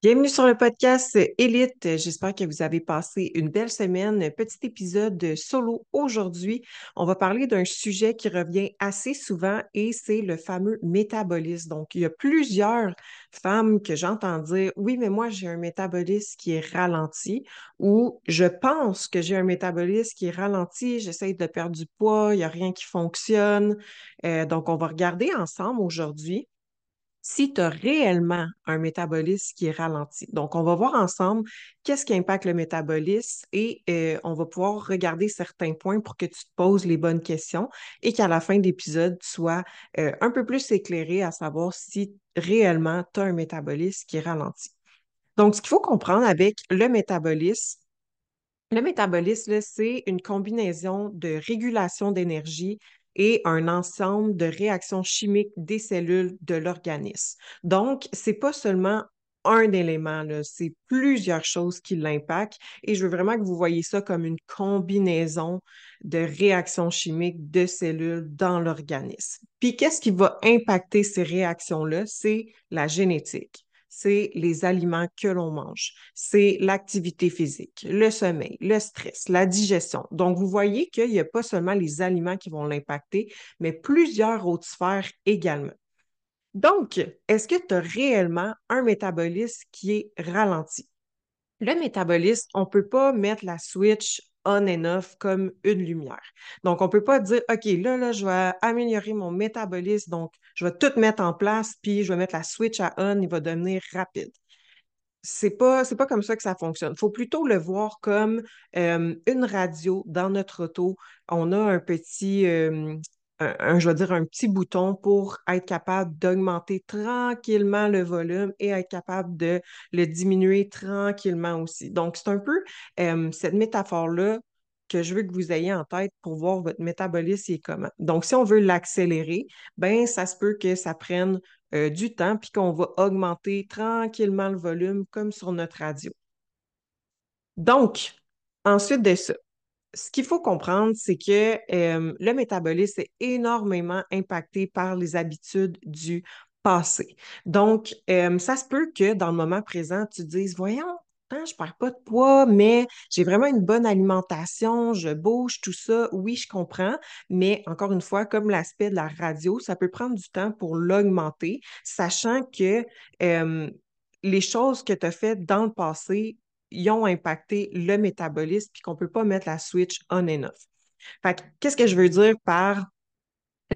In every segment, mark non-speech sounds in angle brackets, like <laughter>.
Bienvenue sur le podcast Élite. J'espère que vous avez passé une belle semaine. Petit épisode solo aujourd'hui. On va parler d'un sujet qui revient assez souvent et c'est le fameux métabolisme. Donc, il y a plusieurs femmes que j'entends dire Oui, mais moi, j'ai un métabolisme qui est ralenti ou je pense que j'ai un métabolisme qui est ralenti, j'essaie de perdre du poids, il n'y a rien qui fonctionne. Euh, donc, on va regarder ensemble aujourd'hui si tu as réellement un métabolisme qui est ralenti. Donc, on va voir ensemble qu'est-ce qui impacte le métabolisme et euh, on va pouvoir regarder certains points pour que tu te poses les bonnes questions et qu'à la fin de l'épisode, tu sois euh, un peu plus éclairé à savoir si réellement tu as un métabolisme qui est ralenti. Donc, ce qu'il faut comprendre avec le métabolisme, le métabolisme, c'est une combinaison de régulation d'énergie et un ensemble de réactions chimiques des cellules de l'organisme. Donc, ce n'est pas seulement un élément, c'est plusieurs choses qui l'impactent et je veux vraiment que vous voyez ça comme une combinaison de réactions chimiques de cellules dans l'organisme. Puis, qu'est-ce qui va impacter ces réactions-là? C'est la génétique c'est les aliments que l'on mange, c'est l'activité physique, le sommeil, le stress, la digestion. Donc, vous voyez qu'il n'y a pas seulement les aliments qui vont l'impacter, mais plusieurs autres sphères également. Donc, est-ce que tu as réellement un métabolisme qui est ralenti? Le métabolisme, on ne peut pas mettre la switch on and off comme une lumière. Donc, on ne peut pas dire, OK, là, là, je vais améliorer mon métabolisme, donc je vais tout mettre en place, puis je vais mettre la switch à on, il va devenir rapide. C'est pas, pas comme ça que ça fonctionne. Il faut plutôt le voir comme euh, une radio dans notre auto. On a un petit, euh, un, je vais dire, un petit bouton pour être capable d'augmenter tranquillement le volume et être capable de le diminuer tranquillement aussi. Donc, c'est un peu euh, cette métaphore-là que je veux que vous ayez en tête pour voir votre métabolisme et comment. Donc, si on veut l'accélérer, ben ça se peut que ça prenne euh, du temps puis qu'on va augmenter tranquillement le volume comme sur notre radio. Donc, ensuite de ça, ce qu'il faut comprendre, c'est que le métabolisme est énormément impacté par les habitudes du passé. Donc, ça se peut que dans le moment présent, tu dises, voyons, hein, je ne perds pas de poids, mais j'ai vraiment une bonne alimentation, je bouge, tout ça. Oui, je comprends, mais encore une fois, comme l'aspect de la radio, ça peut prendre du temps pour l'augmenter, sachant que les choses que tu as faites dans le passé ils ont impacté le métabolisme puis qu'on ne peut pas mettre la switch on and off. Fait qu'est-ce que je veux dire par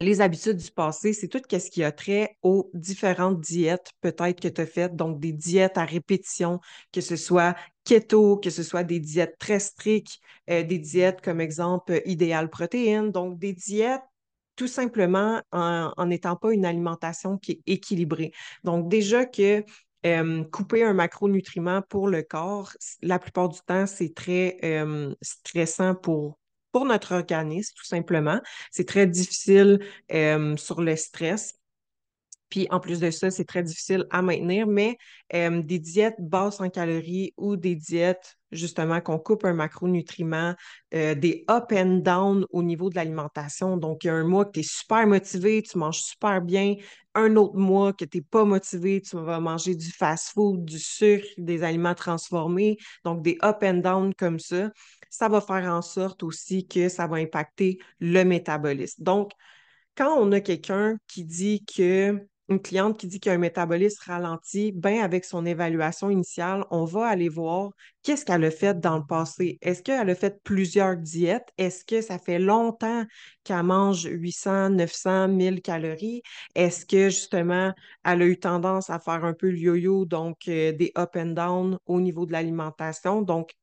les habitudes du passé, c'est tout ce qui a trait aux différentes diètes peut-être que tu as faites, donc des diètes à répétition, que ce soit keto, que ce soit des diètes très strictes, euh, des diètes comme exemple idéal protéines, donc des diètes tout simplement en n'étant pas une alimentation qui est équilibrée. Donc déjà que couper un macronutriment pour le corps, la plupart du temps, c'est très stressant pour, notre organisme, tout simplement. C'est très difficile sur le stress. Puis en plus de ça, c'est très difficile à maintenir, mais des diètes basses en calories ou des diètes justement qu'on coupe un macronutriment, des up and down au niveau de l'alimentation. Donc, il y a un mois que tu es super motivé, tu manges super bien. Un autre mois que tu n'es pas motivé, tu vas manger du fast-food, du sucre, des aliments transformés. Donc, des up and down comme ça. Ça va faire en sorte aussi que ça va impacter le métabolisme. Donc, quand on a quelqu'un qui dit que une cliente qui dit qu'il y a un métabolisme ralenti, bien avec son évaluation initiale, on va aller voir qu'est-ce qu'elle a fait dans le passé. Est-ce qu'elle a fait plusieurs diètes? Est-ce que ça fait longtemps qu'elle mange 800, 900, 1000 calories? Est-ce que justement, elle a eu tendance à faire un peu le yo-yo, donc euh, des up and down au niveau de l'alimentation? Donc,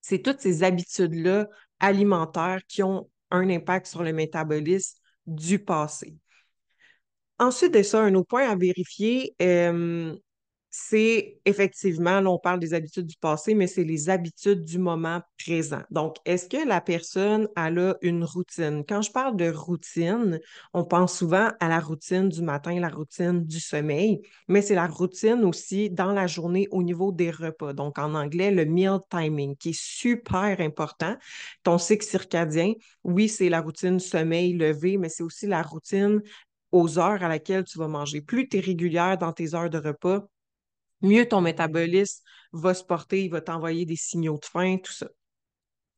c'est toutes ces habitudes-là alimentaires qui ont un impact sur le métabolisme du passé. Ensuite de ça, un autre point à vérifier, euh, c'est effectivement, là, on parle des habitudes du passé, mais c'est les habitudes du moment présent. Donc, est-ce que la personne elle a une routine? Quand je parle de routine, on pense souvent à la routine du matin, la routine du sommeil, mais c'est la routine aussi dans la journée au niveau des repas. Donc, en anglais, le meal timing, qui est super important. Ton cycle circadien, oui, c'est la routine sommeil-lever, mais c'est aussi la routine aux heures à laquelle tu vas manger. Plus tu es régulière dans tes heures de repas, mieux ton métabolisme va se porter, il va t'envoyer des signaux de faim, tout ça.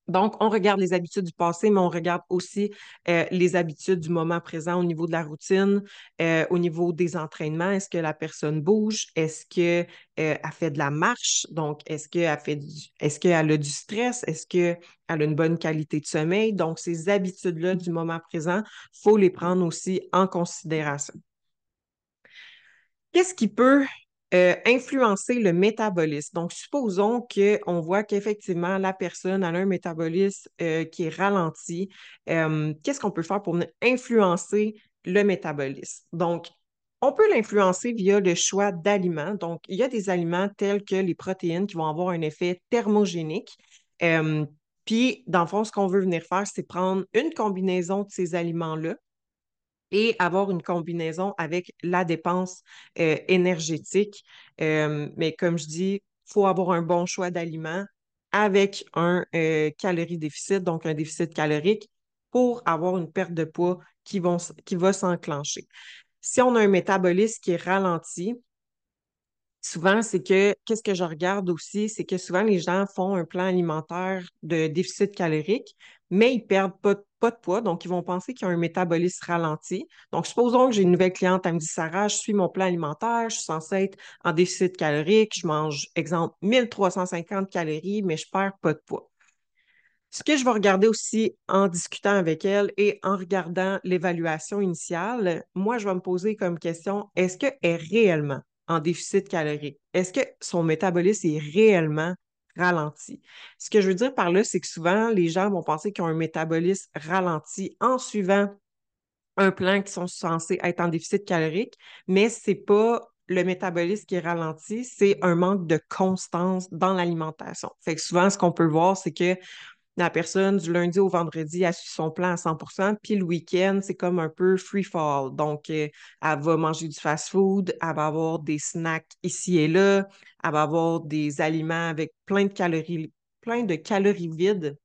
Donc, on regarde les habitudes du passé, mais on regarde aussi euh, les habitudes du moment présent au niveau de la routine, euh, au niveau des entraînements. Est-ce que la personne bouge? Est-ce qu'elle euh, fait de la marche? Donc, est-ce qu'elle fait est-ce qu'elle a du stress? Est-ce qu'elle a une bonne qualité de sommeil? Donc, ces habitudes-là du moment présent, il faut les prendre aussi en considération. Qu'est-ce qui peut euh, influencer le métabolisme. Donc, supposons qu'on voit qu'effectivement, la personne a un métabolisme euh, qui est ralenti. Euh, qu'est-ce qu'on peut faire pour influencer le métabolisme? Donc, on peut l'influencer via le choix d'aliments. Donc, il y a des aliments tels que les protéines qui vont avoir un effet thermogénique. puis, dans le fond, ce qu'on veut venir faire, c'est prendre une combinaison de ces aliments-là et avoir une combinaison avec la dépense euh, énergétique. Euh, mais comme je dis, il faut avoir un bon choix d'aliments avec un euh, calorie déficit, donc un déficit calorique, pour avoir une perte de poids qui, vont, qui va s'enclencher. Si on a un métabolisme qui est ralenti, souvent, c'est que, qu'est-ce que je regarde aussi, c'est que souvent les gens font un plan alimentaire de déficit calorique, mais ils ne perdent pas, de poids, donc ils vont penser qu'ils ont un métabolisme ralenti. Donc, supposons que j'ai une nouvelle cliente, elle me dit Sarah, je suis mon plan alimentaire, je suis censée être en déficit calorique, je mange, exemple, 1350 calories, mais je ne perds pas de poids. Ce que je vais regarder aussi en discutant avec elle et en regardant l'évaluation initiale, moi, je vais me poser comme question, est-ce qu'elle est réellement en déficit calorique? Est-ce que son métabolisme est réellement ralenti? Ce que je veux dire par là, c'est que souvent, les gens vont penser qu'ils ont un métabolisme ralenti en suivant un plan qui sont censés être en déficit calorique, mais ce n'est pas le métabolisme qui est ralenti, c'est un manque de constance dans l'alimentation. Fait que souvent, ce qu'on peut voir, c'est que la personne, du lundi au vendredi, a suit son plan à 100% puis le week-end, c'est comme un peu free fall. Donc, euh, elle va manger du fast-food, elle va avoir des snacks ici et là, elle va avoir des aliments avec plein de calories, plein de calories vides.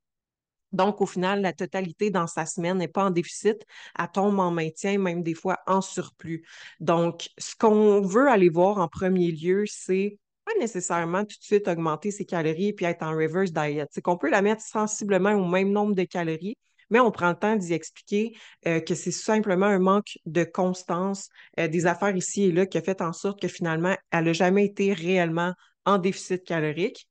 Donc, au final, la totalité dans sa semaine n'est pas en déficit, elle tombe en maintien, même des fois en surplus. Donc, ce qu'on veut aller voir en premier lieu, c'est nécessairement tout de suite augmenter ses calories et puis être en reverse diet. C'est qu'on peut la mettre sensiblement au même nombre de calories, mais on prend le temps d'y expliquer euh, que c'est simplement un manque de constance euh, des affaires ici et là qui a fait en sorte que finalement, elle n'a jamais été réellement en déficit calorique.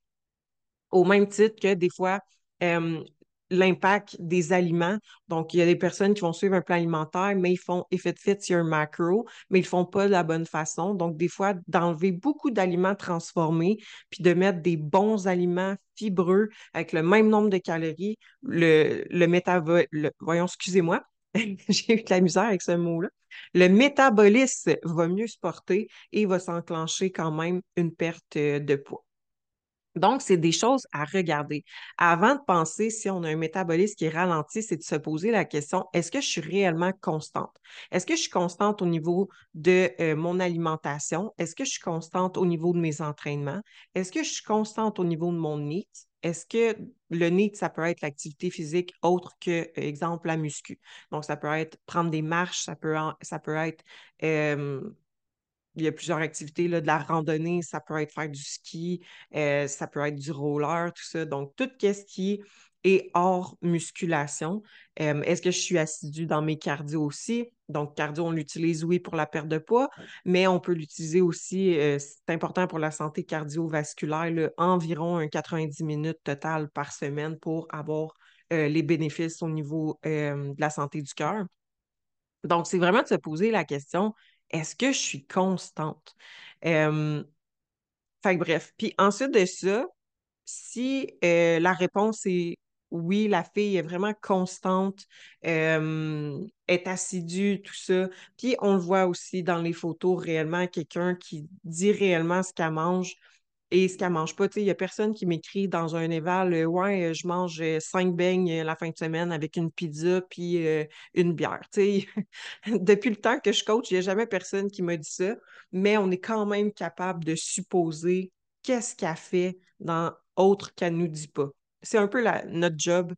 Au même titre que des fois, euh, l'impact des aliments. Donc, il y a des personnes qui vont suivre un plan alimentaire, mais ils font effet de fit sur macro, mais ils ne font pas de la bonne façon. Donc, des fois, d'enlever beaucoup d'aliments transformés, puis de mettre des bons aliments fibreux avec le même nombre de calories, le, le excusez-moi, <laughs> j'ai eu de la misère avec ce mot-là. Le métabolisme va mieux se porter et va s'enclencher quand même une perte de poids. Donc, c'est des choses à regarder. Avant de penser si on a un métabolisme qui est ralenti, c'est de se poser la question, est-ce que je suis réellement constante? Est-ce que je suis constante au niveau de euh, mon alimentation? Est-ce que je suis constante au niveau de mes entraînements? Est-ce que je suis constante au niveau de mon NEAT? Est-ce que le NEAT, ça peut être l'activité physique autre que, exemple, la muscu? Donc, ça peut être prendre des marches, ça peut, ça peut être euh, il y a plusieurs activités, là, de la randonnée, ça peut être faire du ski, euh, ça peut être du roller, tout ça. Donc, tout ce qui est hors musculation. Euh, est-ce que je suis assidue dans mes cardio aussi? Donc, cardio, on l'utilise, oui, pour la perte de poids, mais on peut l'utiliser aussi, euh, c'est important pour la santé cardiovasculaire, environ un 90 minutes total par semaine pour avoir les bénéfices au niveau de la santé du cœur. Donc, c'est vraiment de se poser la question, est-ce que je suis constante? fait bref. Puis ensuite de ça, si euh, la réponse est oui, la fille est vraiment constante, est assidue, tout ça. Puis on le voit aussi dans les photos réellement, quelqu'un qui dit réellement ce qu'elle mange et ce qu'elle mange pas. Il n'y a personne qui m'écrit dans un éval euh, Ouais, je mange euh, cinq beignes la fin de semaine avec une pizza puis une bière. <laughs> Depuis le temps que je coach, il n'y a jamais personne qui m'a dit ça, mais on est quand même capable de supposer qu'est-ce qu'elle fait dans autre qu'elle ne nous dit pas. C'est un peu notre job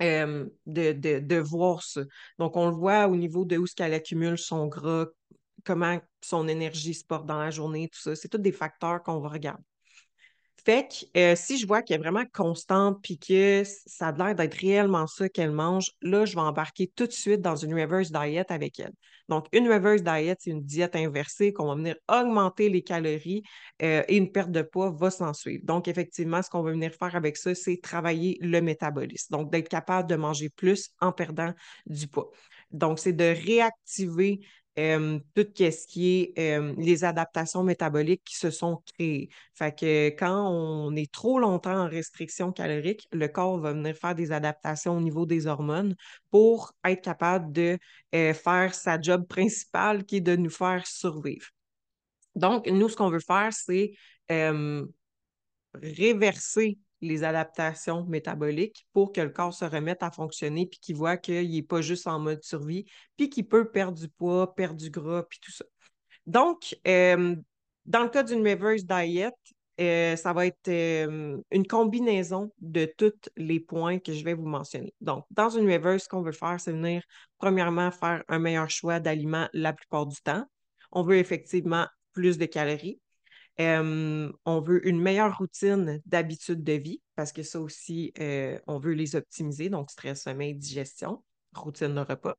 de, de, voir ça. Donc, on le voit au niveau de où ce qu'elle accumule son gras, comment son énergie se porte dans la journée, tout ça. C'est tous des facteurs qu'on va regarder. Fait que euh, si je vois qu'elle est vraiment constante puis que ça a l'air d'être réellement ça qu'elle mange, là, je vais embarquer tout de suite dans une reverse diet avec elle. Donc, une reverse diet, c'est une diète inversée qu'on va venir augmenter les calories euh, et une perte de poids va s'en suivre. Donc, effectivement, ce qu'on va venir faire avec ça, c'est travailler le métabolisme. Donc, d'être capable de manger plus en perdant du poids. Donc, c'est de réactiver euh, tout ce qui est euh, les adaptations métaboliques qui se sont créées. Fait que quand on est trop longtemps en restriction calorique, le corps va venir faire des adaptations au niveau des hormones pour être capable de euh, faire sa job principale qui est de nous faire survivre. Donc, nous, ce qu'on veut faire, c'est réverser les adaptations métaboliques pour que le corps se remette à fonctionner puis qu'il voit qu'il n'est pas juste en mode survie, puis qu'il peut perdre du poids, perdre du gras, puis tout ça. Donc, euh, dans le cas d'une reverse diet, euh, ça va être euh, une combinaison de tous les points que je vais vous mentionner. Donc, dans une reverse, ce qu'on veut faire, c'est venir, premièrement, faire un meilleur choix d'aliments la plupart du temps. On veut effectivement plus de calories on veut une meilleure routine d'habitude de vie parce que ça aussi, on veut les optimiser, donc stress, sommeil, digestion, routine de repas.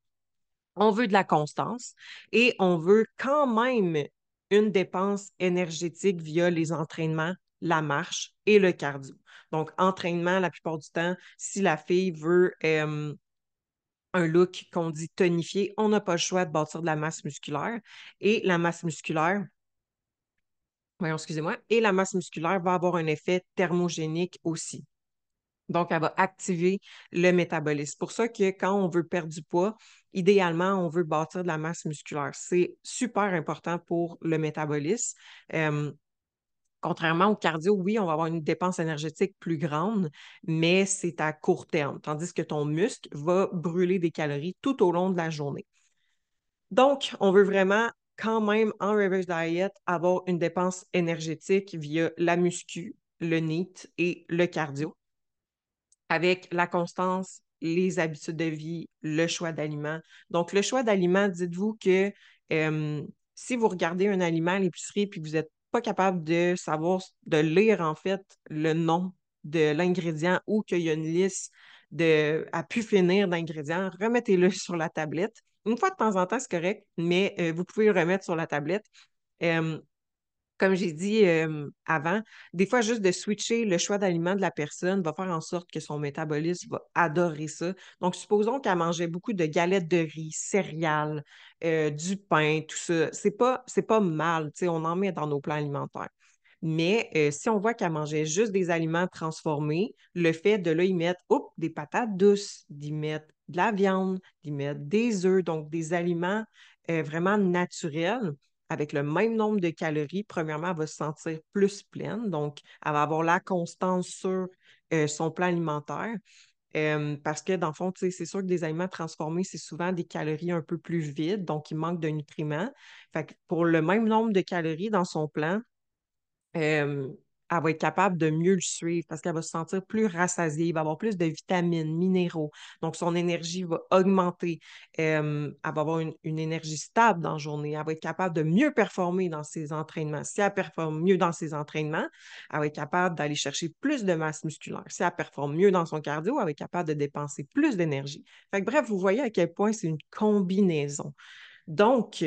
On veut de la constance et on veut quand même une dépense énergétique via les entraînements, la marche et le cardio. Donc, entraînement, la plupart du temps, si la fille veut un look qu'on dit tonifié, on n'a pas le choix de bâtir de la masse musculaire. Et la masse musculaire, excusez-moi, et la masse musculaire va avoir un effet thermogénique aussi. Donc, elle va activer le métabolisme. C'est pour ça que quand on veut perdre du poids, idéalement, on veut bâtir de la masse musculaire. C'est super important pour le métabolisme. contrairement au cardio, oui, on va avoir une dépense énergétique plus grande, mais c'est à court terme, tandis que ton muscle va brûler des calories tout au long de la journée. Donc, on veut vraiment quand même en reverse diet avoir une dépense énergétique via la muscu, le NEAT et le cardio. Avec la constance, les habitudes de vie, le choix d'aliments. Donc, le choix d'aliments, dites-vous que si vous regardez un aliment à l'épicerie puis que vous n'êtes pas capable de savoir, de lire en fait le nom de l'ingrédient ou qu'il y a une liste de, à pu finir d'ingrédients, remettez-le <laughs> sur la tablette une fois de temps en temps, c'est correct, mais euh, vous pouvez le remettre sur la tablette. comme j'ai dit avant, des fois, juste de switcher le choix d'aliments de la personne va faire en sorte que son métabolisme va adorer ça. Donc, supposons qu'elle mangeait beaucoup de galettes de riz, céréales, euh, du pain, tout ça. C'est pas, pas mal, on en met dans nos plans alimentaires. Mais euh, si on voit qu'elle mangeait juste des aliments transformés, le fait de là y mettre des patates douces, d'y mettre de la viande, d'y mettre des œufs, donc des aliments euh, vraiment naturels, avec le même nombre de calories, premièrement, elle va se sentir plus pleine, donc elle va avoir la constance sur euh, son plan alimentaire. parce que dans le fond, c'est sûr que des aliments transformés, c'est souvent des calories un peu plus vides, donc il manque de nutriments. Fait pour le même nombre de calories dans son plan, elle va être capable de mieux le suivre parce qu'elle va se sentir plus rassasiée, va avoir plus de vitamines, minéraux. Donc, son énergie va augmenter. elle va avoir une, énergie stable dans la journée. Elle va être capable de mieux performer dans ses entraînements. Si elle performe mieux dans ses entraînements, elle va être capable d'aller chercher plus de masse musculaire. Si elle performe mieux dans son cardio, elle va être capable de dépenser plus d'énergie. bref, vous voyez à quel point c'est une combinaison. Donc,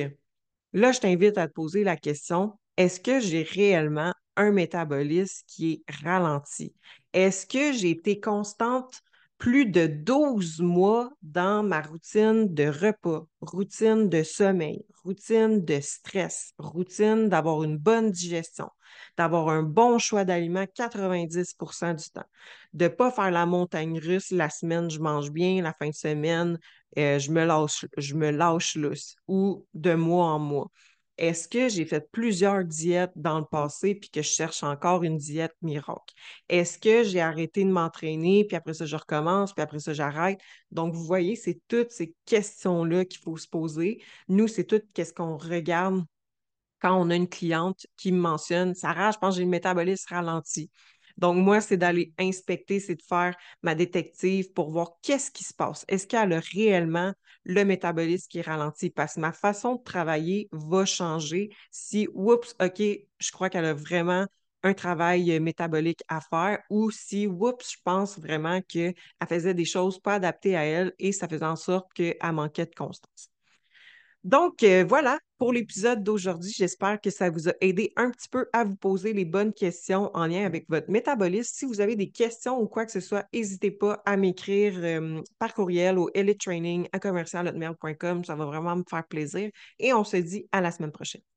là, je t'invite à te poser la question, est-ce que j'ai réellement un métabolisme qui est ralenti? Est-ce que j'ai été constante plus de 12 mois dans ma routine de repas, routine de sommeil, routine de stress, routine d'avoir une bonne digestion, d'avoir un bon choix d'aliments 90% du temps, de ne pas faire la montagne russe la semaine, je mange bien, la fin de semaine, euh, je, me lâche, je me ou de mois en mois. Est-ce que j'ai fait plusieurs diètes dans le passé puis que je cherche encore une diète miracle? Est-ce que j'ai arrêté de m'entraîner puis après ça, je recommence puis après ça, j'arrête? Donc, vous voyez, c'est toutes ces questions-là qu'il faut se poser. Nous, c'est tout qu'est-ce qu'on regarde quand on a une cliente qui me mentionne Sarah, je pense que j'ai le métabolisme ralenti. Donc, moi, c'est d'aller inspecter, c'est de faire ma détective pour voir qu'est-ce qui se passe. Est-ce qu'elle a réellement le métabolisme qui ralentit parce que ma façon de travailler va changer si, oups, OK, je crois qu'elle a vraiment un travail métabolique à faire ou si, oups, je pense vraiment qu'elle faisait des choses pas adaptées à elle et ça faisait en sorte qu'elle manquait de constance. Donc, euh, voilà pour l'épisode d'aujourd'hui. J'espère que ça vous a aidé un petit peu à vous poser les bonnes questions en lien avec votre métabolisme. Si vous avez des questions ou quoi que ce soit, n'hésitez pas à m'écrire euh, par courriel au elitetraining à Ça va vraiment me faire plaisir. Et on se dit à la semaine prochaine.